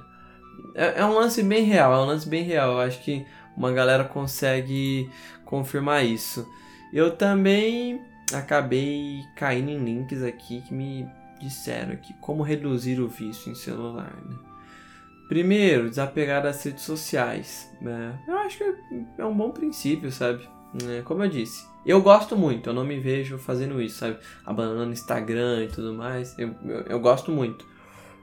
é, é um lance bem real, é um lance bem real. Eu acho que uma galera consegue confirmar isso. Eu também acabei caindo em links aqui que me disseram que como reduzir o vício em celular, né? Primeiro, desapegar das redes sociais. Né? Eu acho que é um bom princípio, sabe? É, como eu disse, eu gosto muito, eu não me vejo fazendo isso, sabe? Abandonando Instagram e tudo mais. Eu, eu, eu gosto muito.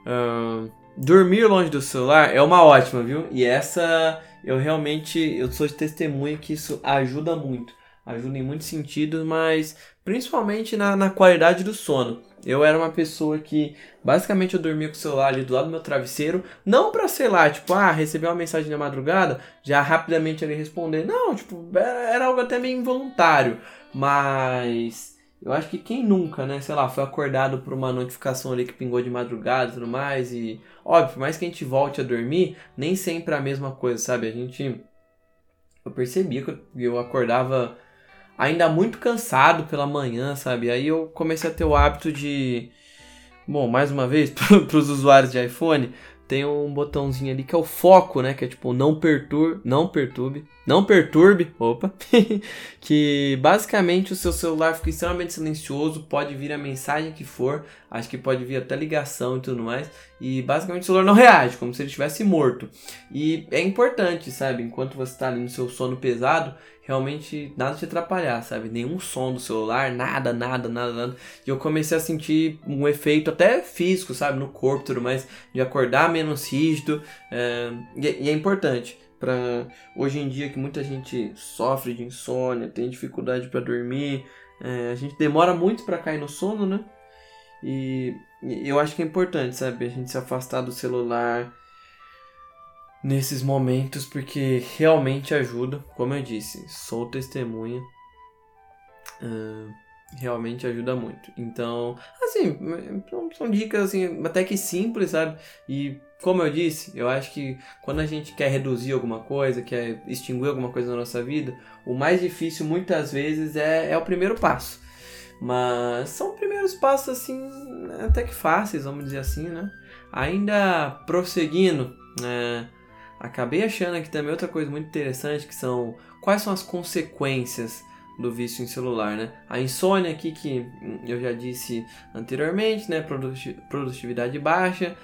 Uh, dormir longe do celular é uma ótima, viu? E essa eu realmente eu sou de testemunha que isso ajuda muito. Ajuda em muitos sentidos, mas principalmente na, na qualidade do sono. Eu era uma pessoa que basicamente eu dormia com o celular ali do lado do meu travesseiro, não pra, sei lá, tipo, ah, receber uma mensagem na madrugada, já rapidamente ali responder. Não, tipo, era, era algo até meio involuntário, mas eu acho que quem nunca, né, sei lá, foi acordado por uma notificação ali que pingou de madrugada e tudo mais, e óbvio, por mais que a gente volte a dormir, nem sempre é a mesma coisa, sabe? A gente. Eu percebi que eu acordava ainda muito cansado pela manhã, sabe? Aí eu comecei a ter o hábito de. Bom, mais uma vez, para os usuários de iPhone, tem um botãozinho ali que é o foco, né? Que é tipo não perturbe, não perturbe, não perturbe, opa, que basicamente o seu celular fica extremamente silencioso, pode vir a mensagem que for, acho que pode vir até ligação e tudo mais, e basicamente o celular não reage, como se ele estivesse morto. E é importante, sabe? Enquanto você está ali no seu sono pesado, realmente nada te atrapalhar, sabe? Nenhum som do celular, nada, nada, nada, nada. E eu comecei a sentir um efeito até físico, sabe? No corpo tudo mais, de acordar menos rígido. É... E, é importante para hoje em dia que muita gente sofre de insônia, tem dificuldade para dormir, é... a gente demora muito para cair no sono, né? E eu acho que é importante, sabe? A gente se afastar do celular, nesses momentos porque realmente ajuda, como eu disse, sou testemunha, uh, realmente ajuda muito. Então, assim, são dicas assim, até que simples, sabe? E como eu disse, eu acho que quando a gente quer reduzir alguma coisa, quer extinguir alguma coisa na nossa vida, o mais difícil muitas vezes é, é o primeiro passo. Mas são primeiros passos assim, até que fáceis, vamos dizer assim, né? Ainda prosseguindo, né? Acabei achando aqui também outra coisa muito interessante que são quais são as consequências do vício em celular, né? A insônia aqui que eu já disse anteriormente, né? Produtividade baixa,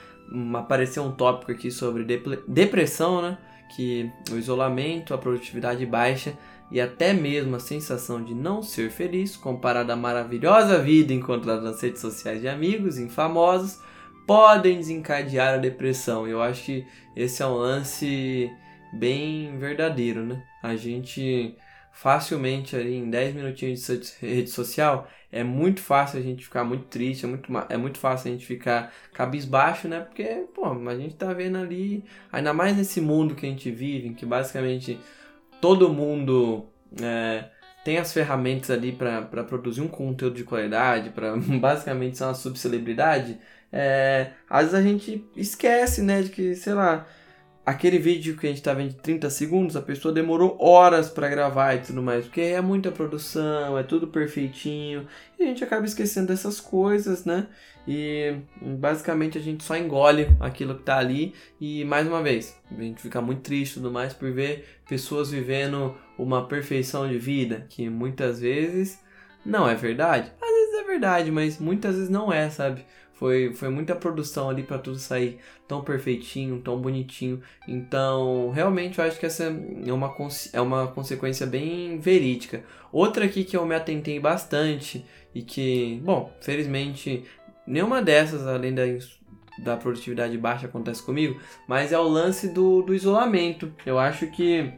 apareceu um tópico aqui sobre depressão, né? Que o isolamento, a produtividade baixa e até mesmo a sensação de não ser feliz, comparada à maravilhosa vida encontrada nas redes sociais de amigos e famosos, podem desencadear a depressão. Eu acho que esse é um lance bem verdadeiro, né? A gente facilmente ali em 10 minutinhos de rede social é muito fácil a gente ficar muito triste, é muito, é muito fácil a gente ficar cabisbaixo, né? Porque, pô, a gente tá vendo ali, ainda mais nesse mundo que a gente vive, em que basicamente todo mundo é, tem as ferramentas ali para produzir um conteúdo de qualidade, para basicamente ser uma subcelebridade, é, às vezes a gente esquece, né, de que, sei lá, aquele vídeo que a gente tá vendo de 30 segundos, a pessoa demorou horas para gravar e tudo mais, porque é muita produção, é tudo perfeitinho, e a gente acaba esquecendo dessas coisas, né? E basicamente a gente só engole aquilo que tá ali e mais uma vez, a gente fica muito triste e tudo mais por ver pessoas vivendo uma perfeição de vida, que muitas vezes não é verdade. Às vezes é verdade, mas muitas vezes não é, sabe? Foi, foi muita produção ali para tudo sair tão perfeitinho, tão bonitinho. Então, realmente eu acho que essa é uma, é uma consequência bem verídica. Outra aqui que eu me atentei bastante e que, bom, felizmente nenhuma dessas, além da, da produtividade baixa, acontece comigo, mas é o lance do, do isolamento. Eu acho que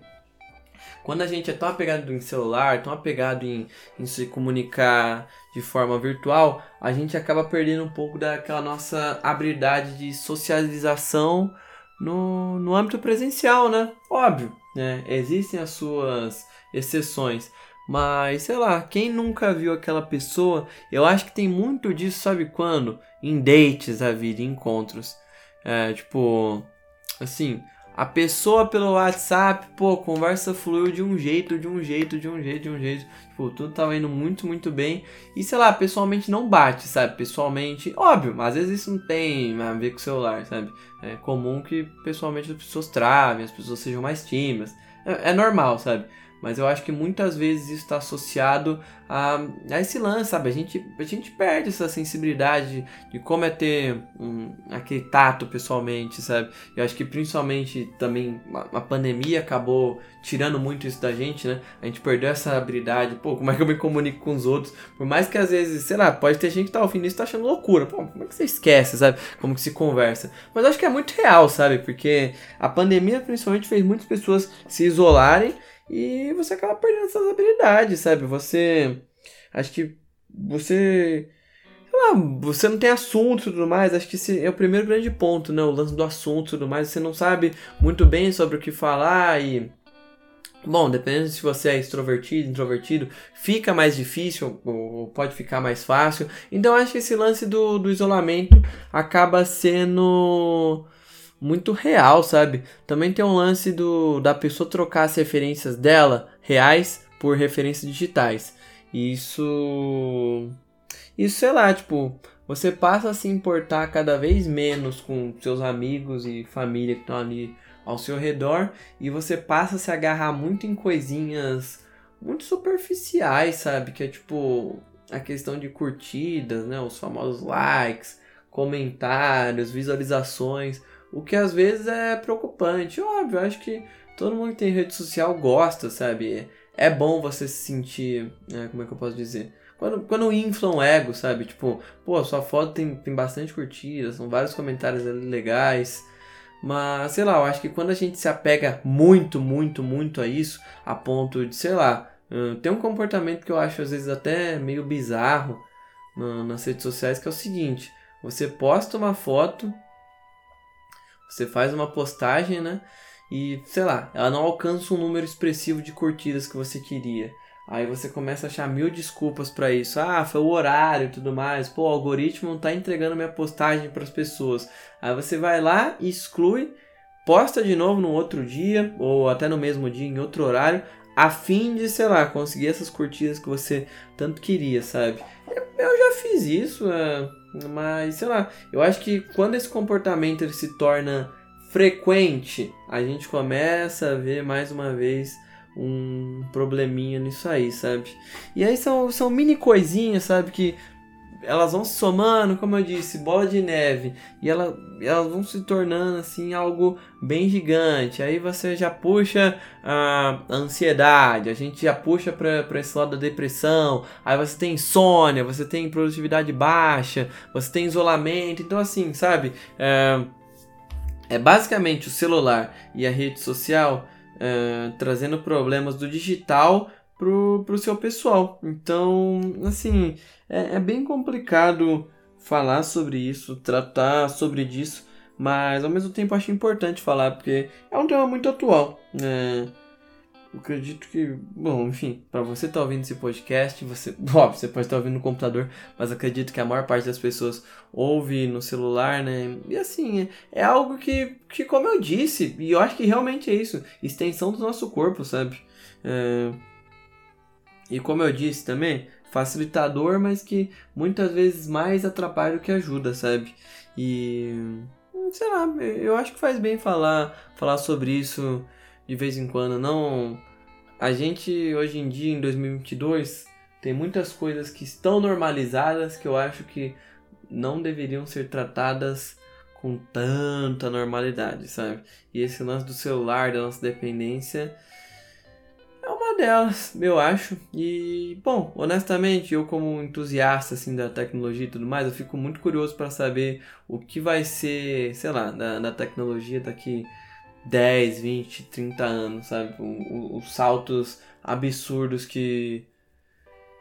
quando a gente é tão apegado em celular, tão apegado em, em se comunicar de forma virtual, a gente acaba perdendo um pouco daquela nossa habilidade de socialização no, no âmbito presencial, né? Óbvio, né? Existem as suas exceções. Mas, sei lá, quem nunca viu aquela pessoa, eu acho que tem muito disso, sabe quando? Em dates a vida, em encontros. É, tipo, assim, a pessoa pelo WhatsApp, pô, conversa fluiu de um jeito, de um jeito, de um jeito, de um jeito. Tipo, tudo tava indo muito, muito bem. E sei lá, pessoalmente não bate, sabe? Pessoalmente, óbvio, às vezes isso não tem a ver com o celular, sabe? É comum que pessoalmente as pessoas travem, as pessoas sejam mais tímidas. É, é normal, sabe? Mas eu acho que muitas vezes isso está associado a, a, esse lance, sabe? A gente, a gente perde essa sensibilidade de, de como é ter um, aquele tato pessoalmente, sabe? Eu acho que principalmente também a, a, pandemia acabou tirando muito isso da gente, né? A gente perdeu essa habilidade, pô, como é que eu me comunico com os outros? Por mais que às vezes, sei lá, pode ter gente que tá ouvindo isso e tá achando loucura. Pô, como é que você esquece, sabe? Como que se conversa? Mas eu acho que é muito real, sabe? Porque a pandemia principalmente fez muitas pessoas se isolarem e você acaba perdendo essas habilidades, sabe? Você. Acho que você. Sei lá, você não tem assunto e tudo mais. Acho que esse é o primeiro grande ponto, né? O lance do assunto e tudo mais. Você não sabe muito bem sobre o que falar e. Bom, dependendo se você é extrovertido, introvertido, fica mais difícil ou pode ficar mais fácil. Então acho que esse lance do, do isolamento acaba sendo muito real, sabe? Também tem um lance do da pessoa trocar as referências dela reais por referências digitais. Isso isso sei lá, tipo, você passa a se importar cada vez menos com seus amigos e família que estão ali ao seu redor e você passa a se agarrar muito em coisinhas muito superficiais, sabe? Que é tipo a questão de curtidas, né? Os famosos likes, comentários, visualizações. O que às vezes é preocupante. Óbvio, acho que todo mundo que tem rede social gosta, sabe? É bom você se sentir. Né, como é que eu posso dizer? Quando, quando inflam o ego, sabe? Tipo, pô, sua foto tem, tem bastante curtidas, são vários comentários ali legais. Mas, sei lá, eu acho que quando a gente se apega muito, muito, muito a isso, a ponto de, sei lá, uh, tem um comportamento que eu acho às vezes até meio bizarro uh, nas redes sociais, que é o seguinte: você posta uma foto você faz uma postagem, né? E, sei lá, ela não alcança um número expressivo de curtidas que você queria. Aí você começa a achar mil desculpas para isso. Ah, foi o horário e tudo mais. Pô, o algoritmo não tá entregando minha postagem para as pessoas. Aí você vai lá exclui, posta de novo no outro dia ou até no mesmo dia em outro horário, a fim de, sei lá, conseguir essas curtidas que você tanto queria, sabe? Já fiz isso, é, mas sei lá, eu acho que quando esse comportamento ele se torna frequente, a gente começa a ver mais uma vez um probleminha nisso aí, sabe? E aí são, são mini coisinhas, sabe? Que elas vão se somando, como eu disse, bola de neve, e ela, elas vão se tornando assim algo bem gigante. Aí você já puxa a ansiedade, a gente já puxa para esse lado da depressão. Aí você tem insônia, você tem produtividade baixa, você tem isolamento. Então, assim, sabe? É, é basicamente o celular e a rede social é, trazendo problemas do digital pro, pro seu pessoal. Então, assim, é, é bem complicado falar sobre isso, tratar sobre isso, mas ao mesmo tempo acho importante falar porque é um tema muito atual. Né? Eu acredito que, bom, enfim, para você estar tá ouvindo esse podcast, você, óbvio, você pode estar tá ouvindo no computador, mas acredito que a maior parte das pessoas ouve no celular, né? E assim, é, é algo que, que, como eu disse, e eu acho que realmente é isso, extensão do nosso corpo, sabe? É, e como eu disse também, facilitador, mas que muitas vezes mais atrapalha do que ajuda, sabe? E sei lá, eu acho que faz bem falar falar sobre isso de vez em quando, não a gente hoje em dia em 2022 tem muitas coisas que estão normalizadas que eu acho que não deveriam ser tratadas com tanta normalidade, sabe? E esse lance do celular, da nossa dependência, delas, eu acho. E, bom, honestamente, eu como entusiasta assim da tecnologia e tudo mais, eu fico muito curioso para saber o que vai ser, sei lá, da, da tecnologia daqui 10, 20, 30 anos, sabe? Os saltos absurdos que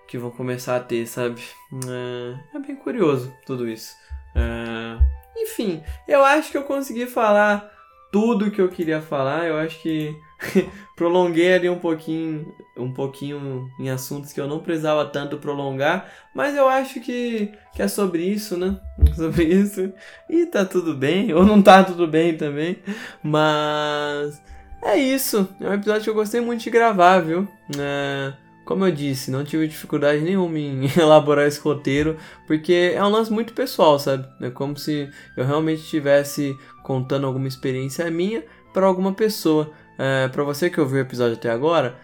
que vão começar a ter, sabe? É, é bem curioso tudo isso. É, enfim, eu acho que eu consegui falar tudo que eu queria falar. Eu acho que prolonguei ali um pouquinho, um pouquinho em assuntos que eu não precisava tanto prolongar, mas eu acho que, que é sobre isso, né? Sobre isso. E tá tudo bem, ou não tá tudo bem também, mas é isso. É um episódio que eu gostei muito de gravar, viu? É como eu disse, não tive dificuldade nenhuma em elaborar esse roteiro, porque é um lance muito pessoal, sabe? É como se eu realmente estivesse contando alguma experiência minha para alguma pessoa. É, para você que ouviu o episódio até agora,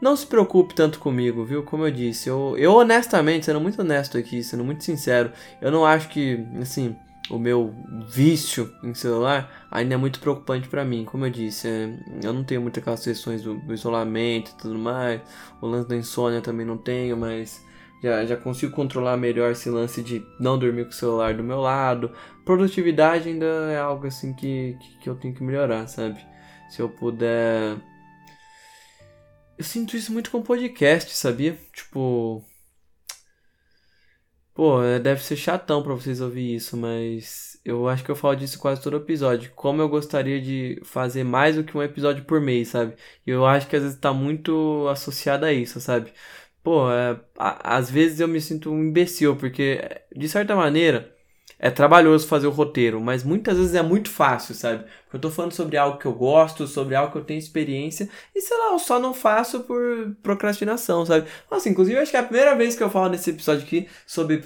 não se preocupe tanto comigo, viu? Como eu disse, eu, eu honestamente, sendo muito honesto aqui, sendo muito sincero, eu não acho que, assim, o meu vício em celular ainda é muito preocupante para mim. Como eu disse, é, eu não tenho muitas aquelas questões do, do, isolamento e tudo mais. O lance da insônia também não tenho, mas já, já consigo controlar melhor esse lance de não dormir com o celular do meu lado. Produtividade ainda é algo assim que, que, que eu tenho que melhorar, sabe? Se eu puder. Eu sinto isso muito com podcast, sabia? Tipo, Pô, deve ser chatão pra vocês ouvir isso, mas eu acho que eu falo disso quase todo episódio. Como eu gostaria de fazer mais do que um episódio por mês, sabe? E eu acho que às vezes tá muito associado a isso, sabe? Pô, é, a, às vezes eu me sinto um imbecil, porque de certa maneira é trabalhoso fazer o roteiro, mas muitas vezes é muito fácil, sabe? Eu tô falando sobre algo que eu gosto, sobre algo que eu tenho experiência, e sei lá, eu só não faço por procrastinação, sabe? Assim, inclusive, acho que é a primeira vez que eu falo nesse episódio aqui sobre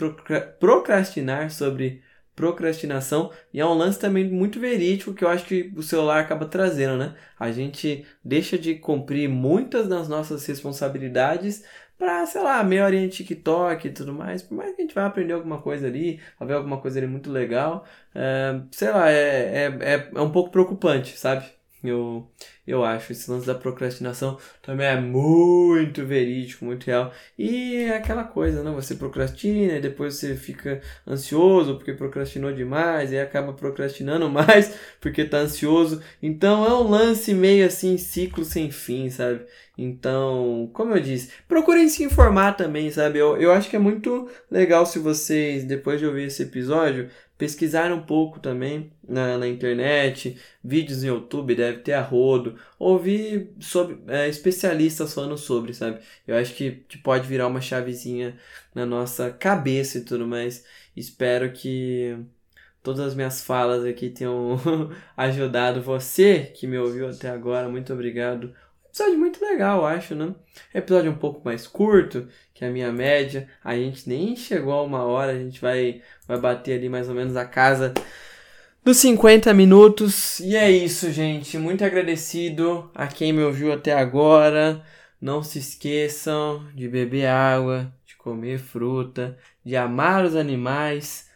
procrastinar, sobre procrastinação, e é um lance também muito verídico que eu acho que o celular acaba trazendo, né? A gente deixa de cumprir muitas das nossas responsabilidades pra, sei lá, meia horinha de TikTok e tudo mais. Por mais que a gente vá aprender alguma coisa ali, vai ver alguma coisa ali muito legal, é, sei lá, é, é, é, é um pouco preocupante, sabe? Eu, eu acho. Esse lance da procrastinação também é muito verídico, muito real. E é aquela coisa, né? Você procrastina e depois você fica ansioso porque procrastinou demais e acaba procrastinando mais porque tá ansioso. Então é um lance meio assim, ciclo sem fim, sabe? Então, como eu disse, procurem se informar também, sabe? Eu, eu acho que é muito legal se vocês, depois de ouvir esse episódio, pesquisar um pouco também na, na internet, vídeos no YouTube, deve ter a rodo, ouvir sobre é, especialistas falando sobre, sabe? Eu acho que, pode virar uma chavezinha na nossa cabeça e tudo mais. Espero que todas as minhas falas aqui tenham ajudado você que me ouviu até agora. Muito obrigado episódio muito legal, acho, né? Episódio um pouco mais curto que a minha média. A gente nem chegou a uma hora, a gente vai, vai bater ali mais ou menos a casa dos 50 minutos. E é isso, gente. Muito agradecido a quem me ouviu até agora. Não se esqueçam de beber água, de comer fruta, de amar os animais,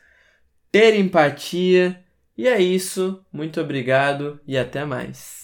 ter empatia. E é isso. Muito obrigado e até mais.